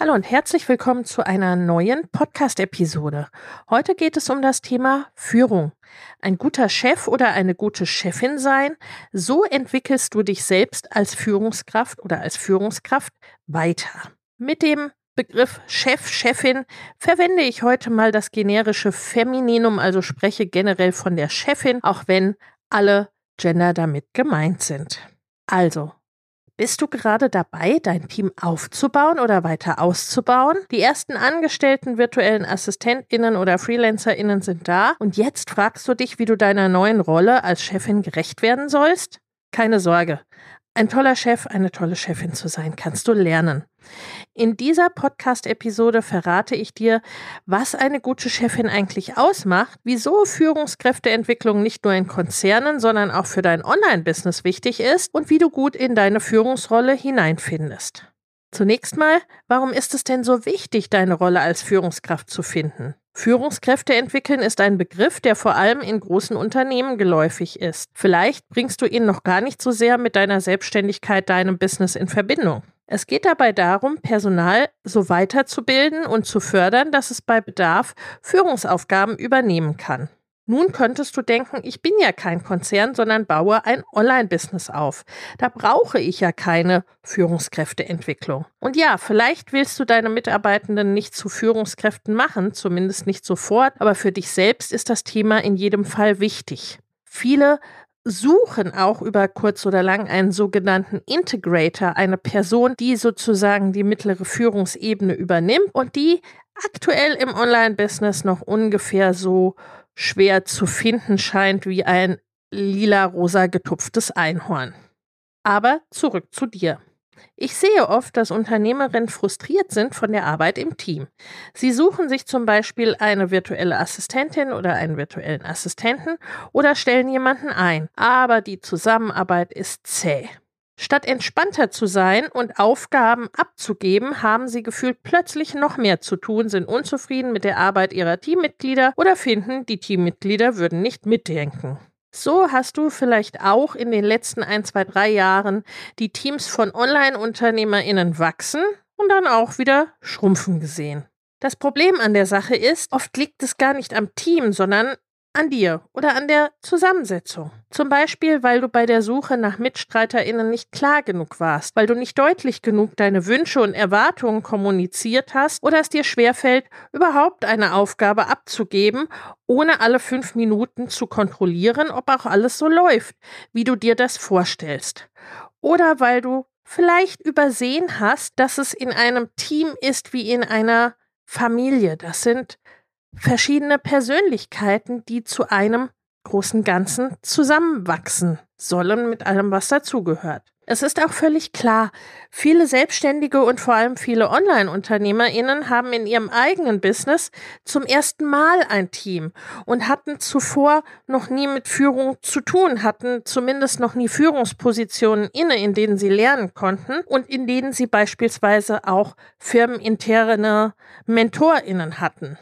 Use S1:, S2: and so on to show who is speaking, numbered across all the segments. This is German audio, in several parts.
S1: Hallo und herzlich willkommen zu einer neuen Podcast-Episode. Heute geht es um das Thema Führung. Ein guter Chef oder eine gute Chefin sein, so entwickelst du dich selbst als Führungskraft oder als Führungskraft weiter. Mit dem Begriff Chef, Chefin verwende ich heute mal das generische Femininum, also spreche generell von der Chefin, auch wenn alle Gender damit gemeint sind. Also, bist du gerade dabei, dein Team aufzubauen oder weiter auszubauen? Die ersten angestellten virtuellen AssistentInnen oder FreelancerInnen sind da und jetzt fragst du dich, wie du deiner neuen Rolle als Chefin gerecht werden sollst? Keine Sorge. Ein toller Chef, eine tolle Chefin zu sein, kannst du lernen. In dieser Podcast-Episode verrate ich dir, was eine gute Chefin eigentlich ausmacht, wieso Führungskräfteentwicklung nicht nur in Konzernen, sondern auch für dein Online-Business wichtig ist und wie du gut in deine Führungsrolle hineinfindest. Zunächst mal, warum ist es denn so wichtig, deine Rolle als Führungskraft zu finden? Führungskräfte entwickeln ist ein Begriff, der vor allem in großen Unternehmen geläufig ist. Vielleicht bringst du ihn noch gar nicht so sehr mit deiner Selbstständigkeit, deinem Business in Verbindung. Es geht dabei darum, Personal so weiterzubilden und zu fördern, dass es bei Bedarf Führungsaufgaben übernehmen kann. Nun könntest du denken, ich bin ja kein Konzern, sondern baue ein Online-Business auf. Da brauche ich ja keine Führungskräfteentwicklung. Und ja, vielleicht willst du deine Mitarbeitenden nicht zu Führungskräften machen, zumindest nicht sofort, aber für dich selbst ist das Thema in jedem Fall wichtig. Viele suchen auch über kurz oder lang einen sogenannten Integrator, eine Person, die sozusagen die mittlere Führungsebene übernimmt und die aktuell im Online-Business noch ungefähr so schwer zu finden scheint wie ein lila-rosa getupftes Einhorn. Aber zurück zu dir. Ich sehe oft, dass Unternehmerinnen frustriert sind von der Arbeit im Team. Sie suchen sich zum Beispiel eine virtuelle Assistentin oder einen virtuellen Assistenten oder stellen jemanden ein, aber die Zusammenarbeit ist zäh. Statt entspannter zu sein und Aufgaben abzugeben, haben sie gefühlt plötzlich noch mehr zu tun, sind unzufrieden mit der Arbeit ihrer Teammitglieder oder finden, die Teammitglieder würden nicht mitdenken. So hast du vielleicht auch in den letzten ein, zwei, drei Jahren die Teams von Online-UnternehmerInnen wachsen und dann auch wieder schrumpfen gesehen. Das Problem an der Sache ist, oft liegt es gar nicht am Team, sondern an dir oder an der Zusammensetzung. Zum Beispiel, weil du bei der Suche nach MitstreiterInnen nicht klar genug warst, weil du nicht deutlich genug deine Wünsche und Erwartungen kommuniziert hast oder es dir schwerfällt, überhaupt eine Aufgabe abzugeben, ohne alle fünf Minuten zu kontrollieren, ob auch alles so läuft, wie du dir das vorstellst. Oder weil du vielleicht übersehen hast, dass es in einem Team ist wie in einer Familie. Das sind verschiedene Persönlichkeiten, die zu einem großen Ganzen zusammenwachsen sollen mit allem, was dazugehört. Es ist auch völlig klar, viele Selbstständige und vor allem viele Online-UnternehmerInnen haben in ihrem eigenen Business zum ersten Mal ein Team und hatten zuvor noch nie mit Führung zu tun, hatten zumindest noch nie Führungspositionen inne, in denen sie lernen konnten und in denen sie beispielsweise auch firmeninterne MentorInnen hatten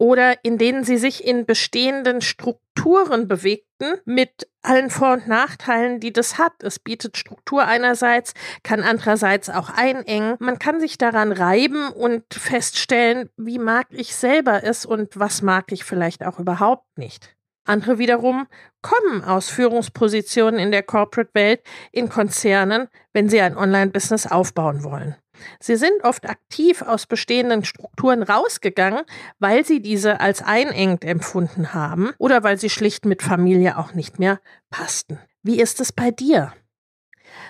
S1: oder in denen sie sich in bestehenden Strukturen bewegten mit allen Vor- und Nachteilen, die das hat. Es bietet Struktur einerseits, kann andererseits auch einengen. Man kann sich daran reiben und feststellen, wie mag ich selber es und was mag ich vielleicht auch überhaupt nicht. Andere wiederum kommen aus Führungspositionen in der Corporate-Welt in Konzernen, wenn sie ein Online-Business aufbauen wollen. Sie sind oft aktiv aus bestehenden Strukturen rausgegangen, weil sie diese als einengt empfunden haben oder weil sie schlicht mit Familie auch nicht mehr passten. Wie ist es bei dir?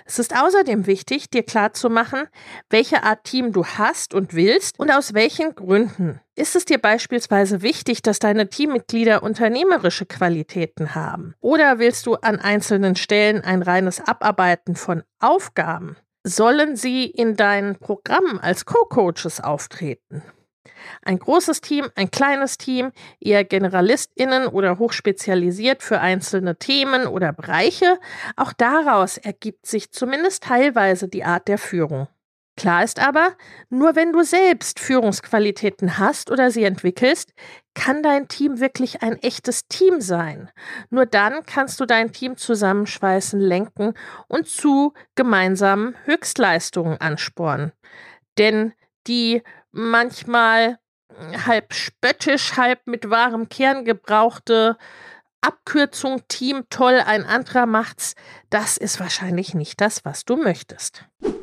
S1: Es ist außerdem wichtig, dir klarzumachen, welche Art Team du hast und willst und aus welchen Gründen. Ist es dir beispielsweise wichtig, dass deine Teammitglieder unternehmerische Qualitäten haben? Oder willst du an einzelnen Stellen ein reines Abarbeiten von Aufgaben? Sollen sie in deinen Programmen als Co-Coaches auftreten? Ein großes Team, ein kleines Team, eher GeneralistInnen oder hochspezialisiert für einzelne Themen oder Bereiche. Auch daraus ergibt sich zumindest teilweise die Art der Führung. Klar ist aber, nur wenn du selbst Führungsqualitäten hast oder sie entwickelst, kann dein Team wirklich ein echtes Team sein. Nur dann kannst du dein Team zusammenschweißen, lenken und zu gemeinsamen Höchstleistungen anspornen. Denn die manchmal halb spöttisch, halb mit wahrem Kern gebrauchte Abkürzung Team toll, ein anderer macht's, das ist wahrscheinlich nicht das, was du möchtest.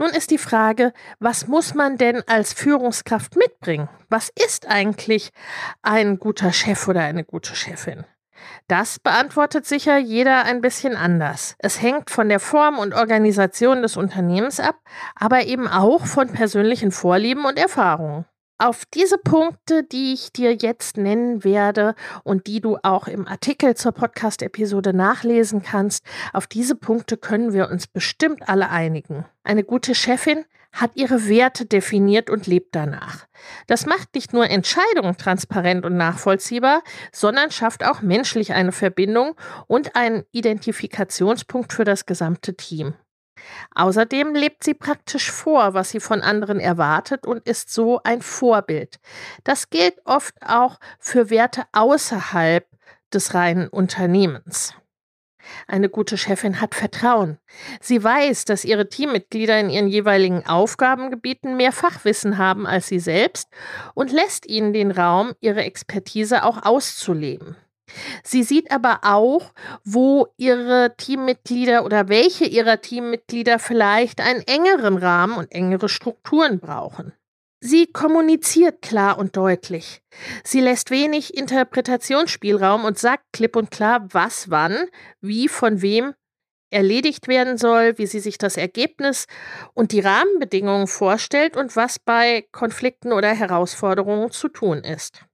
S1: Nun ist die Frage, was muss man denn als Führungskraft mitbringen? Was ist eigentlich ein guter Chef oder eine gute Chefin? Das beantwortet sicher jeder ein bisschen anders. Es hängt von der Form und Organisation des Unternehmens ab, aber eben auch von persönlichen Vorlieben und Erfahrungen. Auf diese Punkte, die ich dir jetzt nennen werde und die du auch im Artikel zur Podcast-Episode nachlesen kannst, auf diese Punkte können wir uns bestimmt alle einigen. Eine gute Chefin hat ihre Werte definiert und lebt danach. Das macht nicht nur Entscheidungen transparent und nachvollziehbar, sondern schafft auch menschlich eine Verbindung und einen Identifikationspunkt für das gesamte Team. Außerdem lebt sie praktisch vor, was sie von anderen erwartet und ist so ein Vorbild. Das gilt oft auch für Werte außerhalb des reinen Unternehmens. Eine gute Chefin hat Vertrauen. Sie weiß, dass ihre Teammitglieder in ihren jeweiligen Aufgabengebieten mehr Fachwissen haben als sie selbst und lässt ihnen den Raum, ihre Expertise auch auszuleben. Sie sieht aber auch, wo ihre Teammitglieder oder welche ihrer Teammitglieder vielleicht einen engeren Rahmen und engere Strukturen brauchen. Sie kommuniziert klar und deutlich. Sie lässt wenig Interpretationsspielraum und sagt klipp und klar, was wann, wie von wem erledigt werden soll, wie sie sich das Ergebnis und die Rahmenbedingungen vorstellt und was bei Konflikten oder Herausforderungen zu tun ist.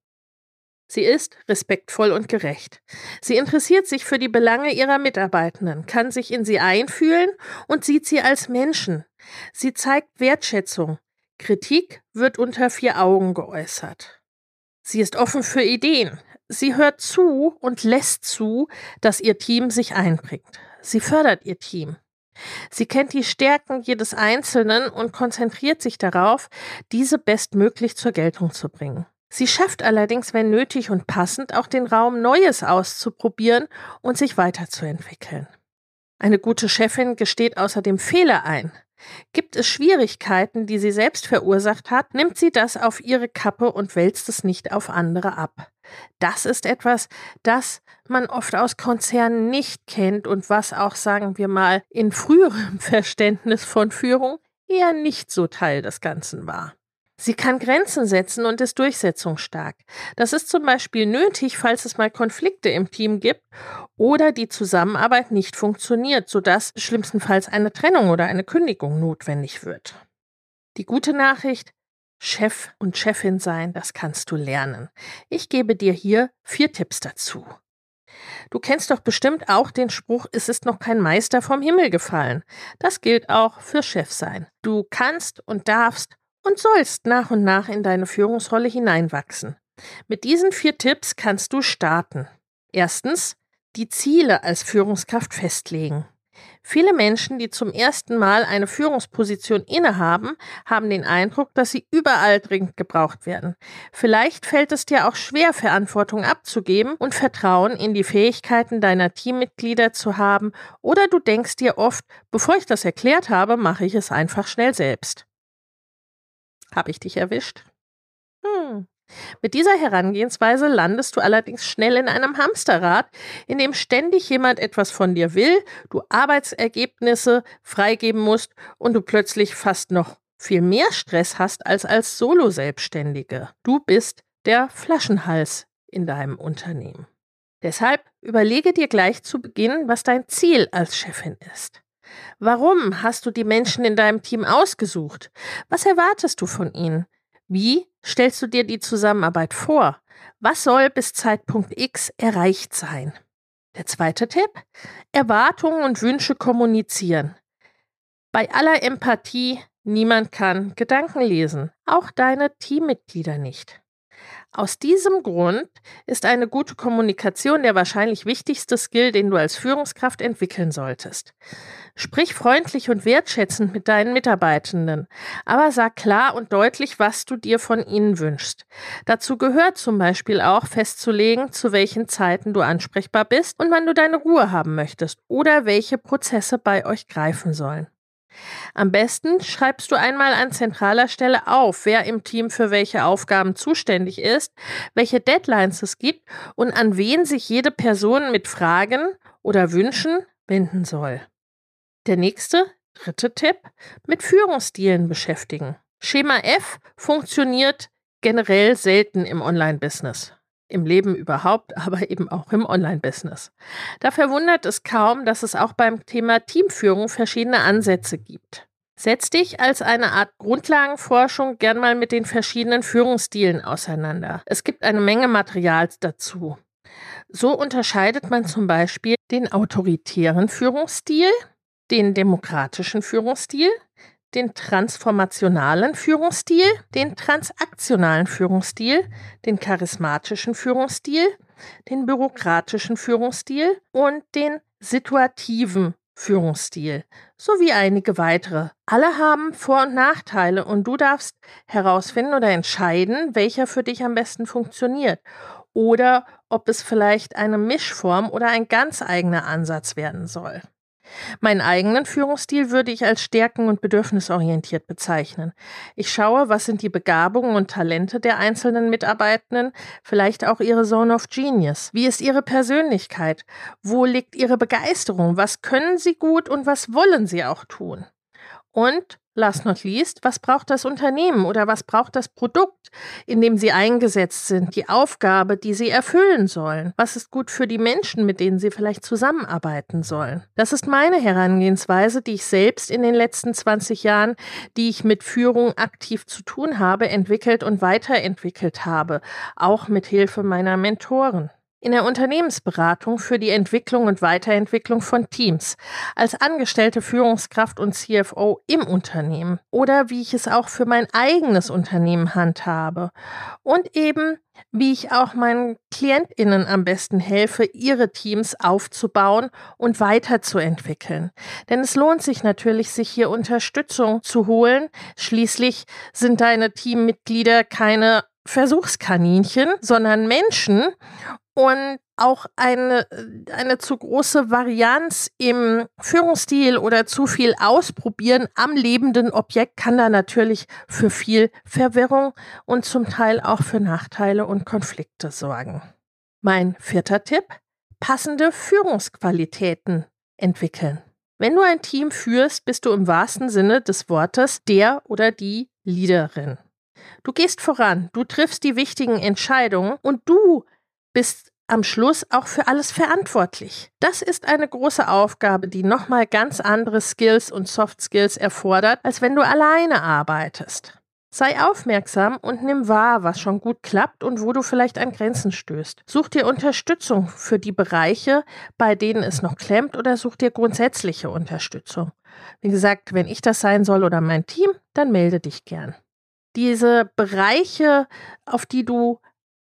S1: Sie ist respektvoll und gerecht. Sie interessiert sich für die Belange ihrer Mitarbeitenden, kann sich in sie einfühlen und sieht sie als Menschen. Sie zeigt Wertschätzung, Kritik wird unter vier Augen geäußert. Sie ist offen für Ideen. Sie hört zu und lässt zu, dass ihr Team sich einbringt. Sie fördert ihr Team. Sie kennt die Stärken jedes Einzelnen und konzentriert sich darauf, diese bestmöglich zur Geltung zu bringen. Sie schafft allerdings, wenn nötig und passend, auch den Raum, Neues auszuprobieren und sich weiterzuentwickeln. Eine gute Chefin gesteht außerdem Fehler ein. Gibt es Schwierigkeiten, die sie selbst verursacht hat, nimmt sie das auf ihre Kappe und wälzt es nicht auf andere ab. Das ist etwas, das man oft aus Konzernen nicht kennt und was auch, sagen wir mal, in früherem Verständnis von Führung eher nicht so Teil des Ganzen war. Sie kann Grenzen setzen und ist durchsetzungsstark. Das ist zum Beispiel nötig, falls es mal Konflikte im Team gibt oder die Zusammenarbeit nicht funktioniert, sodass schlimmstenfalls eine Trennung oder eine Kündigung notwendig wird. Die gute Nachricht, Chef und Chefin sein, das kannst du lernen. Ich gebe dir hier vier Tipps dazu. Du kennst doch bestimmt auch den Spruch, es ist noch kein Meister vom Himmel gefallen. Das gilt auch für Chef sein. Du kannst und darfst und sollst nach und nach in deine Führungsrolle hineinwachsen. Mit diesen vier Tipps kannst du starten. Erstens, die Ziele als Führungskraft festlegen. Viele Menschen, die zum ersten Mal eine Führungsposition innehaben, haben den Eindruck, dass sie überall dringend gebraucht werden. Vielleicht fällt es dir auch schwer, Verantwortung abzugeben und Vertrauen in die Fähigkeiten deiner Teammitglieder zu haben, oder du denkst dir oft, bevor ich das erklärt habe, mache ich es einfach schnell selbst. Habe ich dich erwischt? Hm. Mit dieser Herangehensweise landest du allerdings schnell in einem Hamsterrad, in dem ständig jemand etwas von dir will, du Arbeitsergebnisse freigeben musst und du plötzlich fast noch viel mehr Stress hast als als Solo-Selbstständige. Du bist der Flaschenhals in deinem Unternehmen. Deshalb überlege dir gleich zu Beginn, was dein Ziel als Chefin ist. Warum hast du die Menschen in deinem Team ausgesucht? Was erwartest du von ihnen? Wie stellst du dir die Zusammenarbeit vor? Was soll bis Zeitpunkt X erreicht sein? Der zweite Tipp, Erwartungen und Wünsche kommunizieren. Bei aller Empathie, niemand kann Gedanken lesen, auch deine Teammitglieder nicht. Aus diesem Grund ist eine gute Kommunikation der wahrscheinlich wichtigste Skill, den du als Führungskraft entwickeln solltest. Sprich freundlich und wertschätzend mit deinen Mitarbeitenden, aber sag klar und deutlich, was du dir von ihnen wünschst. Dazu gehört zum Beispiel auch festzulegen, zu welchen Zeiten du ansprechbar bist und wann du deine Ruhe haben möchtest oder welche Prozesse bei euch greifen sollen. Am besten schreibst du einmal an zentraler Stelle auf, wer im Team für welche Aufgaben zuständig ist, welche Deadlines es gibt und an wen sich jede Person mit Fragen oder Wünschen wenden soll. Der nächste, dritte Tipp, mit Führungsstilen beschäftigen. Schema F funktioniert generell selten im Online-Business im Leben überhaupt, aber eben auch im Online-Business. Da verwundert es kaum, dass es auch beim Thema Teamführung verschiedene Ansätze gibt. Setz dich als eine Art Grundlagenforschung gern mal mit den verschiedenen Führungsstilen auseinander. Es gibt eine Menge Material dazu. So unterscheidet man zum Beispiel den autoritären Führungsstil, den demokratischen Führungsstil, den transformationalen Führungsstil, den transaktionalen Führungsstil, den charismatischen Führungsstil, den bürokratischen Führungsstil und den situativen Führungsstil sowie einige weitere. Alle haben Vor- und Nachteile und du darfst herausfinden oder entscheiden, welcher für dich am besten funktioniert oder ob es vielleicht eine Mischform oder ein ganz eigener Ansatz werden soll. Meinen eigenen Führungsstil würde ich als stärken- und bedürfnisorientiert bezeichnen. Ich schaue, was sind die Begabungen und Talente der einzelnen Mitarbeitenden, vielleicht auch ihre Zone of Genius. Wie ist ihre Persönlichkeit? Wo liegt ihre Begeisterung? Was können sie gut und was wollen sie auch tun? Und last not least, was braucht das Unternehmen oder was braucht das Produkt, in dem sie eingesetzt sind, die Aufgabe, die sie erfüllen sollen? Was ist gut für die Menschen, mit denen sie vielleicht zusammenarbeiten sollen? Das ist meine Herangehensweise, die ich selbst in den letzten 20 Jahren, die ich mit Führung aktiv zu tun habe, entwickelt und weiterentwickelt habe, auch mit Hilfe meiner Mentoren in der Unternehmensberatung für die Entwicklung und Weiterentwicklung von Teams, als angestellte Führungskraft und CFO im Unternehmen oder wie ich es auch für mein eigenes Unternehmen handhabe und eben wie ich auch meinen Klientinnen am besten helfe, ihre Teams aufzubauen und weiterzuentwickeln. Denn es lohnt sich natürlich, sich hier Unterstützung zu holen. Schließlich sind deine Teammitglieder keine Versuchskaninchen, sondern Menschen und auch eine, eine zu große Varianz im Führungsstil oder zu viel Ausprobieren am lebenden Objekt kann da natürlich für viel Verwirrung und zum Teil auch für Nachteile und Konflikte sorgen. Mein vierter Tipp, passende Führungsqualitäten entwickeln. Wenn du ein Team führst, bist du im wahrsten Sinne des Wortes der oder die Leaderin. Du gehst voran, du triffst die wichtigen Entscheidungen und du bist am Schluss auch für alles verantwortlich. Das ist eine große Aufgabe, die nochmal ganz andere Skills und Soft Skills erfordert, als wenn du alleine arbeitest. Sei aufmerksam und nimm wahr, was schon gut klappt und wo du vielleicht an Grenzen stößt. Such dir Unterstützung für die Bereiche, bei denen es noch klemmt, oder such dir grundsätzliche Unterstützung. Wie gesagt, wenn ich das sein soll oder mein Team, dann melde dich gern. Diese Bereiche, auf die du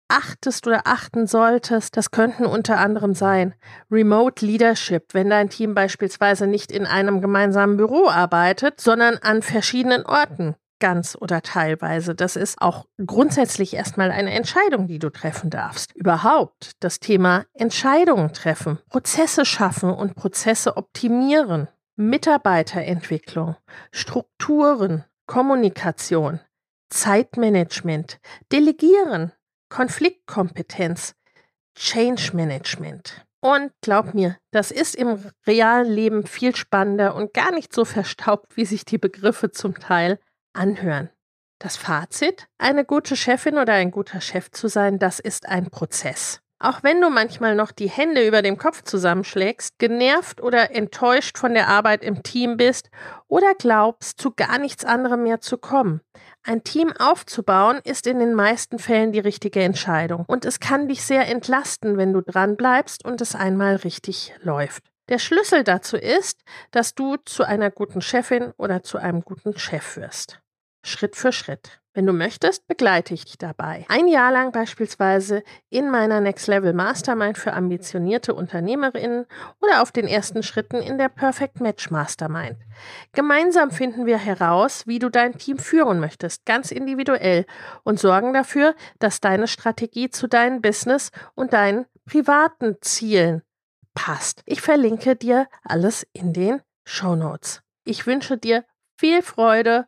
S1: achtest oder achten solltest, das könnten unter anderem sein Remote Leadership, wenn dein Team beispielsweise nicht in einem gemeinsamen Büro arbeitet, sondern an verschiedenen Orten ganz oder teilweise. Das ist auch grundsätzlich erstmal eine Entscheidung, die du treffen darfst. Überhaupt das Thema Entscheidungen treffen, Prozesse schaffen und Prozesse optimieren, Mitarbeiterentwicklung, Strukturen, Kommunikation, Zeitmanagement, Delegieren, Konfliktkompetenz, Change Management. Und glaub mir, das ist im realen Leben viel spannender und gar nicht so verstaubt, wie sich die Begriffe zum Teil anhören. Das Fazit, eine gute Chefin oder ein guter Chef zu sein, das ist ein Prozess. Auch wenn du manchmal noch die Hände über dem Kopf zusammenschlägst, genervt oder enttäuscht von der Arbeit im Team bist oder glaubst, zu gar nichts anderem mehr zu kommen. Ein Team aufzubauen ist in den meisten Fällen die richtige Entscheidung und es kann dich sehr entlasten, wenn du dran bleibst und es einmal richtig läuft. Der Schlüssel dazu ist, dass du zu einer guten Chefin oder zu einem guten Chef wirst. Schritt für Schritt. Wenn du möchtest, begleite ich dich dabei. Ein Jahr lang beispielsweise in meiner Next Level Mastermind für ambitionierte Unternehmerinnen oder auf den ersten Schritten in der Perfect Match Mastermind. Gemeinsam finden wir heraus, wie du dein Team führen möchtest, ganz individuell und sorgen dafür, dass deine Strategie zu deinem Business und deinen privaten Zielen passt. Ich verlinke dir alles in den Show Notes. Ich wünsche dir viel Freude